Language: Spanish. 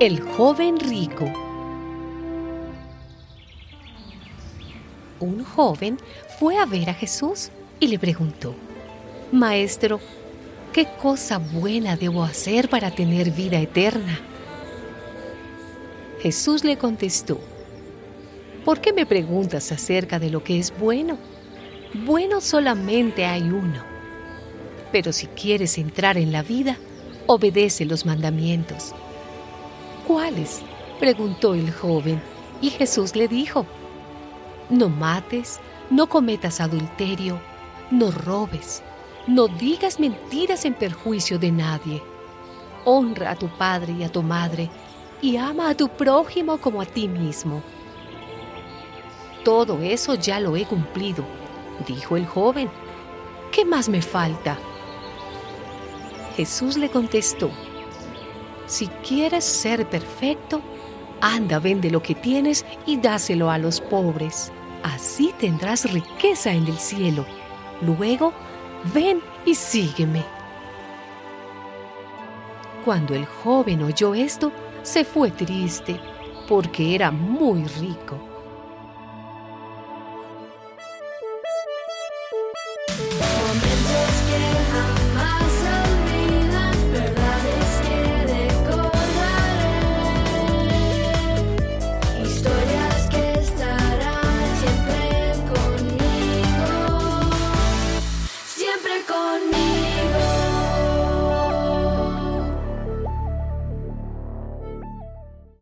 El joven rico. Un joven fue a ver a Jesús y le preguntó, Maestro, ¿qué cosa buena debo hacer para tener vida eterna? Jesús le contestó, ¿por qué me preguntas acerca de lo que es bueno? Bueno solamente hay uno. Pero si quieres entrar en la vida, obedece los mandamientos. ¿Cuáles? preguntó el joven, y Jesús le dijo, No mates, no cometas adulterio, no robes, no digas mentiras en perjuicio de nadie. Honra a tu padre y a tu madre, y ama a tu prójimo como a ti mismo. Todo eso ya lo he cumplido, dijo el joven. ¿Qué más me falta? Jesús le contestó, si quieres ser perfecto, anda, vende lo que tienes y dáselo a los pobres. Así tendrás riqueza en el cielo. Luego, ven y sígueme. Cuando el joven oyó esto, se fue triste, porque era muy rico.